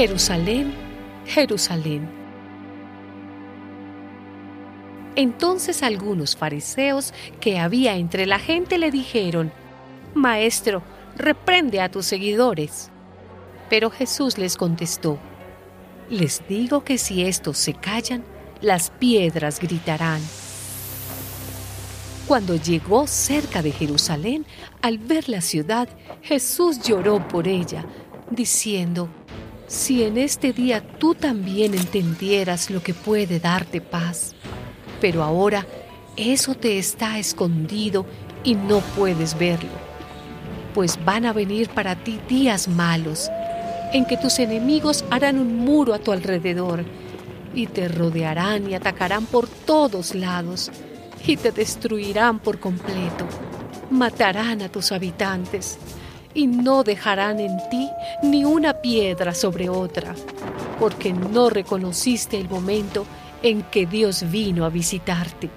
Jerusalén, Jerusalén. Entonces algunos fariseos que había entre la gente le dijeron, Maestro, reprende a tus seguidores. Pero Jesús les contestó, Les digo que si estos se callan, las piedras gritarán. Cuando llegó cerca de Jerusalén, al ver la ciudad, Jesús lloró por ella, diciendo, Si en este día tú también entendieras lo que puede darte paz, pero ahora eso te está escondido y no puedes verlo, pues van a venir para ti días malos, en que tus enemigos harán un muro a tu alrededor y te rodearán y atacarán por todos lados y te destruirán por completo. Matarán a tus habitantes y no dejarán en ti ni una piedra sobre otra, porque no reconociste el momento en que Dios vino a visitarte.